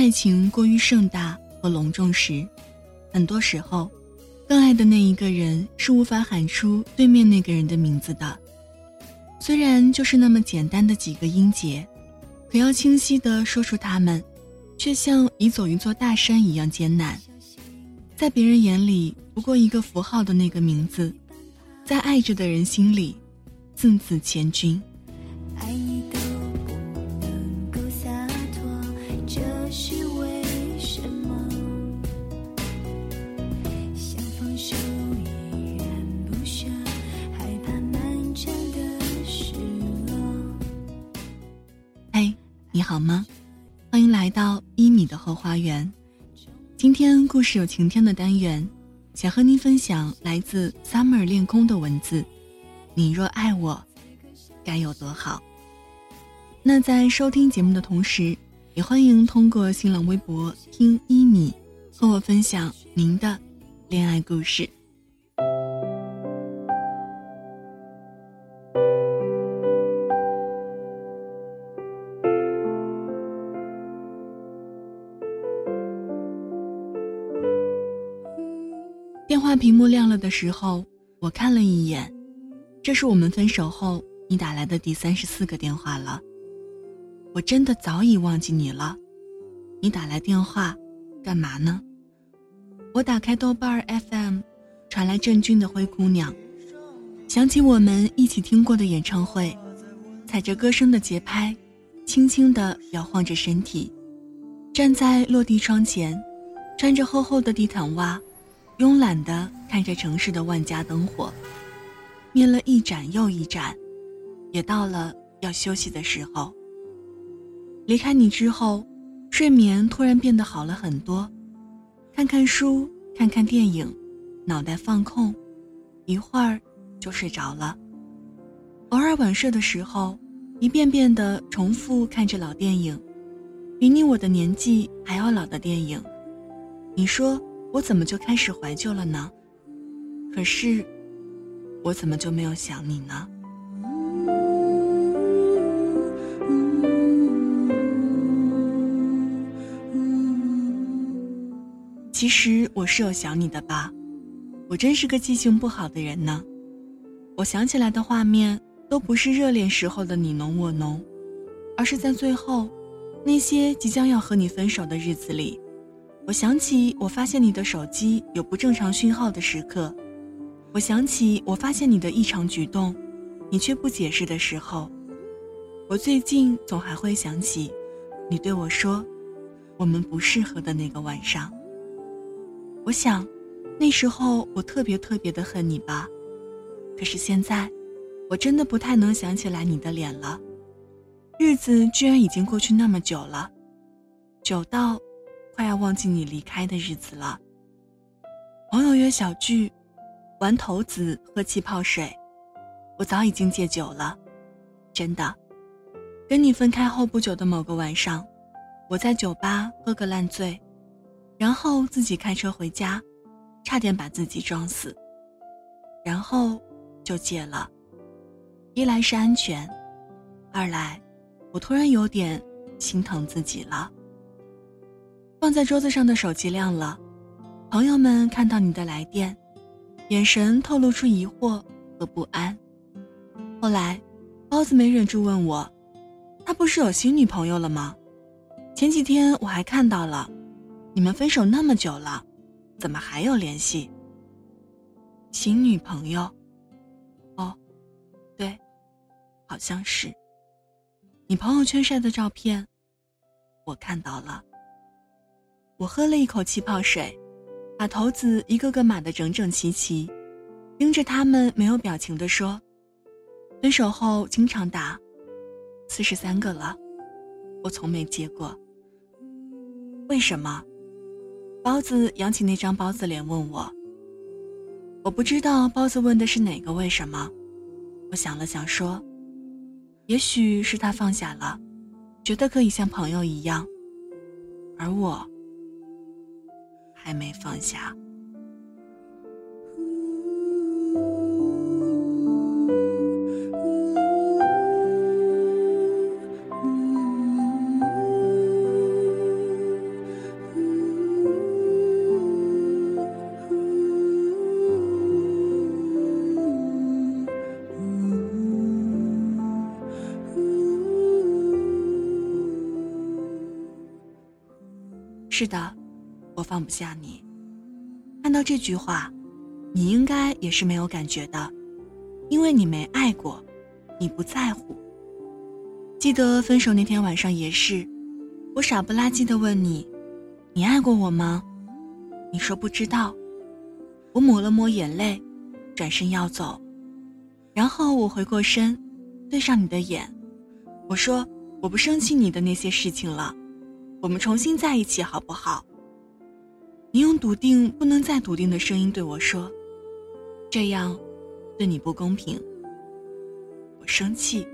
爱情过于盛大和隆重时，很多时候，更爱的那一个人是无法喊出对面那个人的名字的。虽然就是那么简单的几个音节，可要清晰地说出他们，却像移走一座大山一样艰难。在别人眼里不过一个符号的那个名字，在爱着的人心里，字字千钧。你好吗？欢迎来到一米的后花园。今天故事有晴天的单元，想和您分享来自 Summer 恋空的文字。你若爱我，该有多好？那在收听节目的同时，也欢迎通过新浪微博听一米和我分享您的恋爱故事。话屏幕亮了的时候，我看了一眼，这是我们分手后你打来的第三十四个电话了。我真的早已忘记你了，你打来电话，干嘛呢？我打开豆瓣 FM，传来郑钧的《灰姑娘》，想起我们一起听过的演唱会，踩着歌声的节拍，轻轻地摇晃着身体，站在落地窗前，穿着厚厚的地毯袜。慵懒地看着城市的万家灯火，灭了一盏又一盏，也到了要休息的时候。离开你之后，睡眠突然变得好了很多，看看书，看看电影，脑袋放空，一会儿就睡着了。偶尔晚睡的时候，一遍遍地重复看着老电影，比你我的年纪还要老的电影。你说。我怎么就开始怀旧了呢？可是，我怎么就没有想你呢？其实我是有想你的吧，我真是个记性不好的人呢。我想起来的画面都不是热恋时候的你侬我侬，而是在最后，那些即将要和你分手的日子里。我想起我发现你的手机有不正常讯号的时刻，我想起我发现你的异常举动，你却不解释的时候，我最近总还会想起，你对我说，我们不适合的那个晚上。我想，那时候我特别特别的恨你吧，可是现在，我真的不太能想起来你的脸了，日子居然已经过去那么久了，久到。快要忘记你离开的日子了。朋友约小聚，玩骰子，喝气泡水。我早已经戒酒了，真的。跟你分开后不久的某个晚上，我在酒吧喝个烂醉，然后自己开车回家，差点把自己撞死。然后就戒了。一来是安全，二来我突然有点心疼自己了。放在桌子上的手机亮了，朋友们看到你的来电，眼神透露出疑惑和不安。后来，包子没忍住问我：“他不是有新女朋友了吗？前几天我还看到了，你们分手那么久了，怎么还有联系？”新女朋友？哦，对，好像是。你朋友圈晒的照片，我看到了。我喝了一口气泡水，把骰子一个个码得整整齐齐，盯着他们没有表情地说：“分手后经常打，四十三个了，我从没接过。为什么？”包子扬起那张包子脸问我。我不知道包子问的是哪个为什么。我想了想说：“也许是他放下了，觉得可以像朋友一样，而我。”还没放下。下你。看到这句话，你应该也是没有感觉的，因为你没爱过，你不在乎。记得分手那天晚上也是，我傻不拉几的问你：“你爱过我吗？”你说不知道。我抹了抹眼泪，转身要走，然后我回过身，对上你的眼，我说：“我不生气你的那些事情了，我们重新在一起好不好？”你用笃定不能再笃定的声音对我说：“这样，对你不公平。”我生气，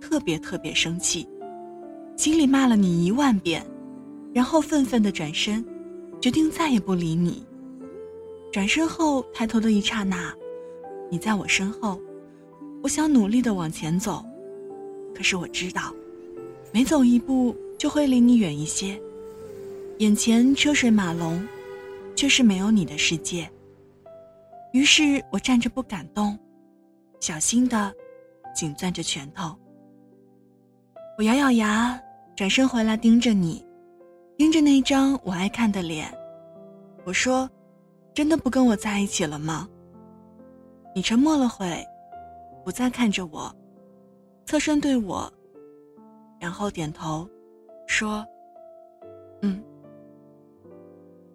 特别特别生气，心里骂了你一万遍，然后愤愤的转身，决定再也不理你。转身后抬头的一刹那，你在我身后，我想努力的往前走，可是我知道，每走一步就会离你远一些。眼前车水马龙。却是没有你的世界。于是我站着不敢动，小心的紧攥着拳头。我咬咬牙，转身回来盯着你，盯着那张我爱看的脸。我说：“真的不跟我在一起了吗？”你沉默了会，不再看着我，侧身对我，然后点头，说：“嗯。”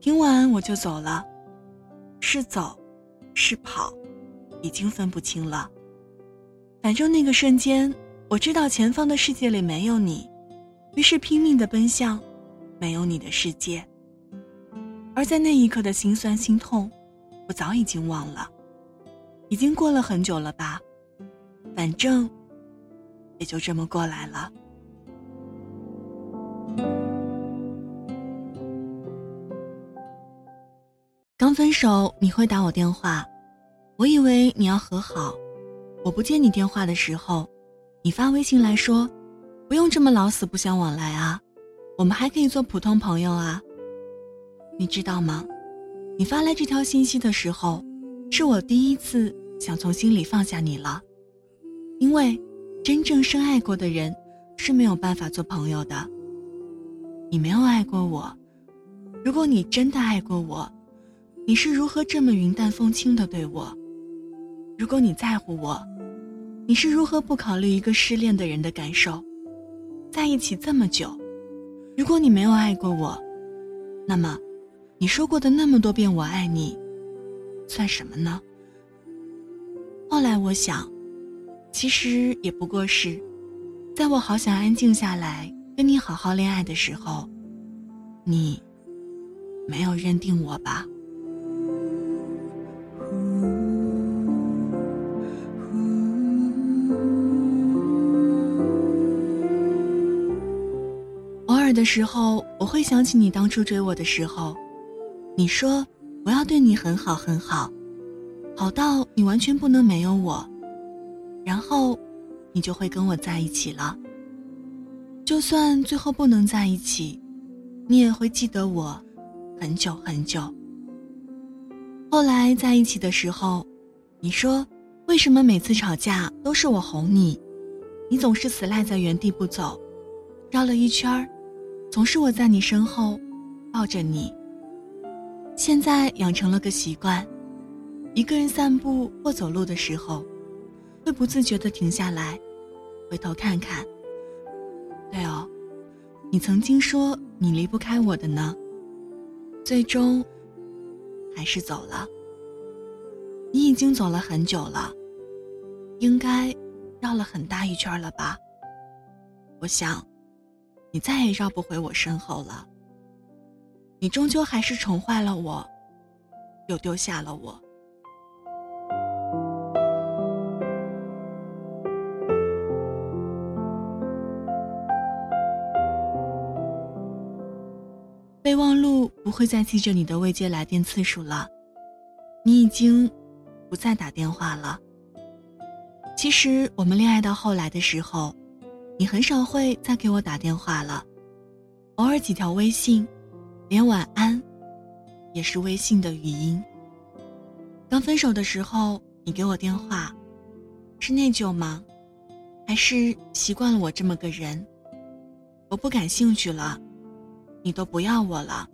听完我就走了，是走，是跑，已经分不清了。反正那个瞬间，我知道前方的世界里没有你，于是拼命的奔向没有你的世界。而在那一刻的心酸心痛，我早已经忘了，已经过了很久了吧？反正也就这么过来了。刚分手你会打我电话，我以为你要和好。我不接你电话的时候，你发微信来说，不用这么老死不相往来啊，我们还可以做普通朋友啊。你知道吗？你发来这条信息的时候，是我第一次想从心里放下你了，因为真正深爱过的人是没有办法做朋友的。你没有爱过我，如果你真的爱过我。你是如何这么云淡风轻的对我？如果你在乎我，你是如何不考虑一个失恋的人的感受？在一起这么久，如果你没有爱过我，那么，你说过的那么多遍“我爱你”，算什么呢？后来我想，其实也不过是，在我好想安静下来跟你好好恋爱的时候，你没有认定我吧。二的时候，我会想起你当初追我的时候，你说我要对你很好很好，好到你完全不能没有我，然后你就会跟我在一起了。就算最后不能在一起，你也会记得我很久很久。后来在一起的时候，你说为什么每次吵架都是我哄你，你总是死赖在原地不走，绕了一圈儿。总是我在你身后，抱着你。现在养成了个习惯，一个人散步或走路的时候，会不自觉地停下来，回头看看。对哦，你曾经说你离不开我的呢，最终还是走了。你已经走了很久了，应该绕了很大一圈了吧？我想。你再也绕不回我身后了。你终究还是宠坏了我，又丢下了我。备忘录不会再记着你的未接来电次数了，你已经不再打电话了。其实我们恋爱到后来的时候。你很少会再给我打电话了，偶尔几条微信，连晚安，也是微信的语音。刚分手的时候，你给我电话，是内疚吗？还是习惯了我这么个人？我不感兴趣了，你都不要我了，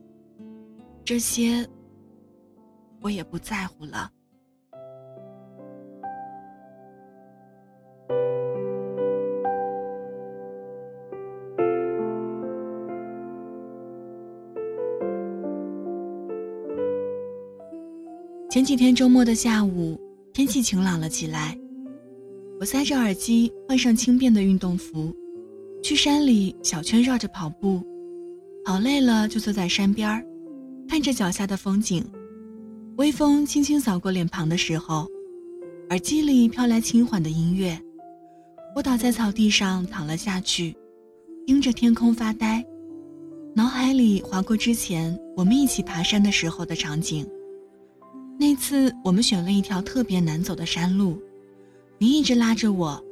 这些我也不在乎了。前几天周末的下午，天气晴朗了起来。我塞着耳机，换上轻便的运动服，去山里小圈绕着跑步。跑累了就坐在山边儿，看着脚下的风景。微风轻轻扫过脸庞的时候，耳机里飘来轻缓的音乐。我倒在草地上躺了下去，盯着天空发呆，脑海里划过之前我们一起爬山的时候的场景。那次我们选了一条特别难走的山路，你一直拉着我，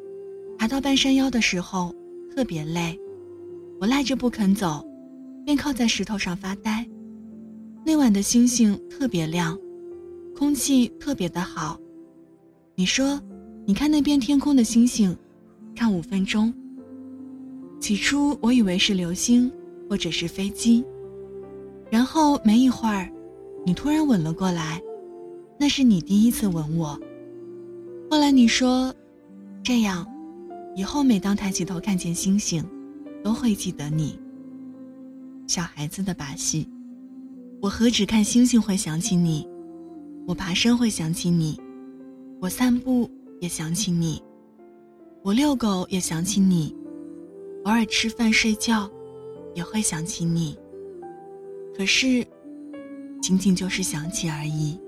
爬到半山腰的时候特别累，我赖着不肯走，便靠在石头上发呆。那晚的星星特别亮，空气特别的好。你说，你看那边天空的星星，看五分钟。起初我以为是流星或者是飞机，然后没一会儿，你突然吻了过来。那是你第一次吻我。后来你说，这样，以后每当抬起头看见星星，都会记得你。小孩子的把戏，我何止看星星会想起你，我爬山会想起你，我散步也想起你，我遛狗也想起你，偶尔吃饭睡觉，也会想起你。可是，仅仅就是想起而已。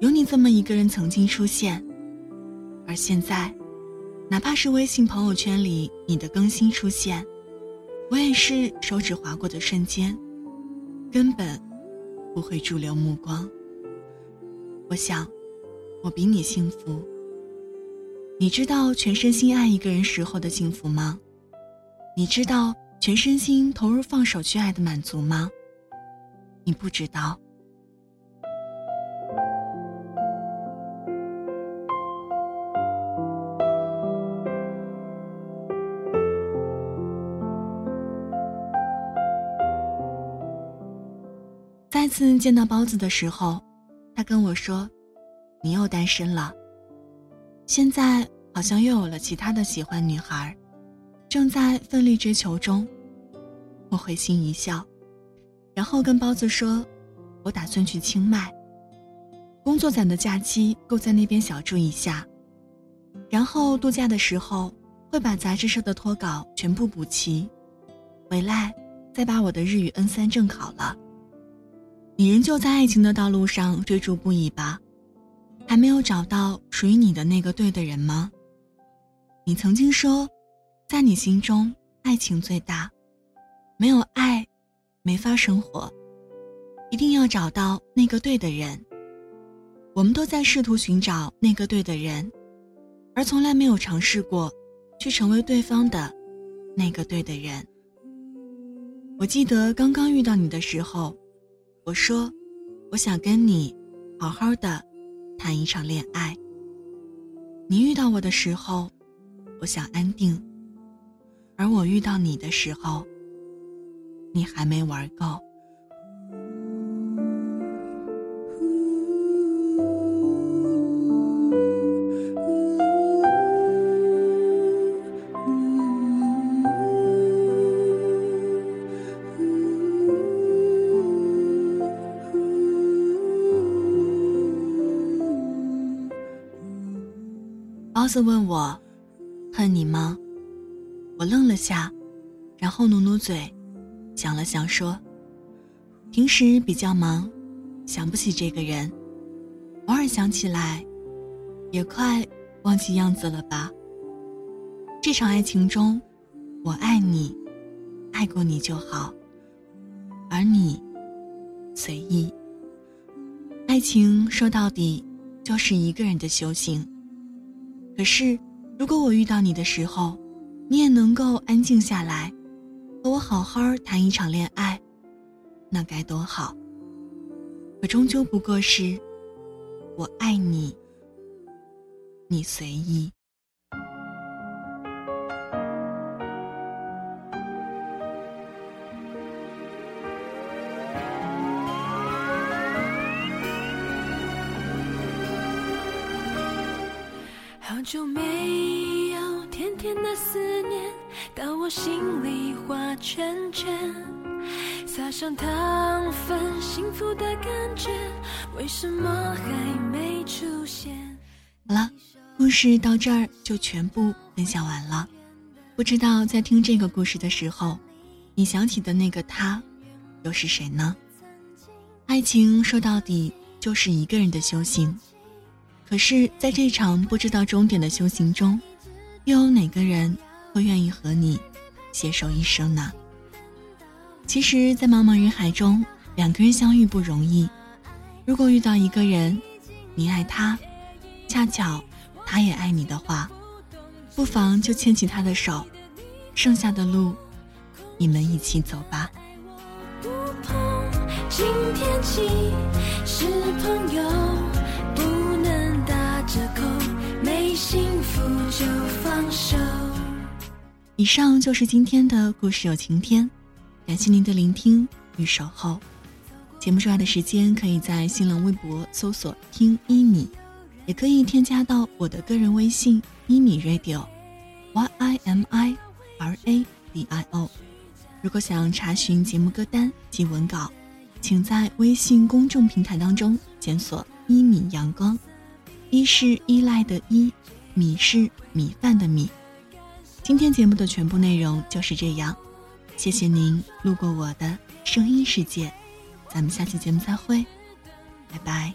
有你这么一个人曾经出现，而现在，哪怕是微信朋友圈里你的更新出现，我也是手指划过的瞬间，根本不会驻留目光。我想，我比你幸福。你知道全身心爱一个人时候的幸福吗？你知道全身心投入放手去爱的满足吗？你不知道。再次见到包子的时候，他跟我说：“你又单身了。现在好像又有了其他的喜欢女孩，正在奋力追求中。”我会心一笑，然后跟包子说：“我打算去清迈，工作攒的假期够在那边小住一下，然后度假的时候会把杂志社的脱稿全部补齐，回来再把我的日语 N 三证考了。”你仍旧在爱情的道路上追逐不已吧？还没有找到属于你的那个对的人吗？你曾经说，在你心中，爱情最大，没有爱，没法生活，一定要找到那个对的人。我们都在试图寻找那个对的人，而从来没有尝试过，去成为对方的那个对的人。我记得刚刚遇到你的时候。我说，我想跟你好好的谈一场恋爱。你遇到我的时候，我想安定；而我遇到你的时候，你还没玩够。自问我：“恨你吗？”我愣了下，然后努努嘴，想了想说：“平时比较忙，想不起这个人，偶尔想起来，也快忘记样子了吧。这场爱情中，我爱你，爱过你就好，而你随意。爱情说到底，就是一个人的修行。”可是，如果我遇到你的时候，你也能够安静下来，和我好好谈一场恋爱，那该多好。可终究不过是，我爱你，你随意。圈圈，撒上糖分，幸福的感觉，为什么还没出现？好了，故事到这儿就全部分享完了。不知道在听这个故事的时候，你想起的那个他，又是谁呢？爱情说到底就是一个人的修行，可是，在这场不知道终点的修行中，又有哪个人会愿意和你携手一生呢？其实，在茫茫人海中，两个人相遇不容易。如果遇到一个人，你爱他，恰巧他也爱你的话，不妨就牵起他的手，剩下的路，你们一起走吧。今天起是朋友，不能打折扣，没幸福就放手。以上就是今天的故事有晴天，感谢您的聆听与守候。节目之外的时间，可以在新浪微博搜索“听一米”，也可以添加到我的个人微信“一米 radio”，y i m i r a d i o。如果想查询节目歌单及文稿。请在微信公众平台当中检索“一米阳光”，一是依赖的依，米是米饭的米。今天节目的全部内容就是这样，谢谢您路过我的声音世界，咱们下期节目再会，拜拜。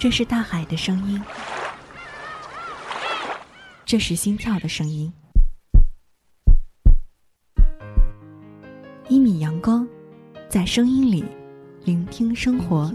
这是大海的声音，这是心跳的声音。一米阳光，在声音里聆听生活。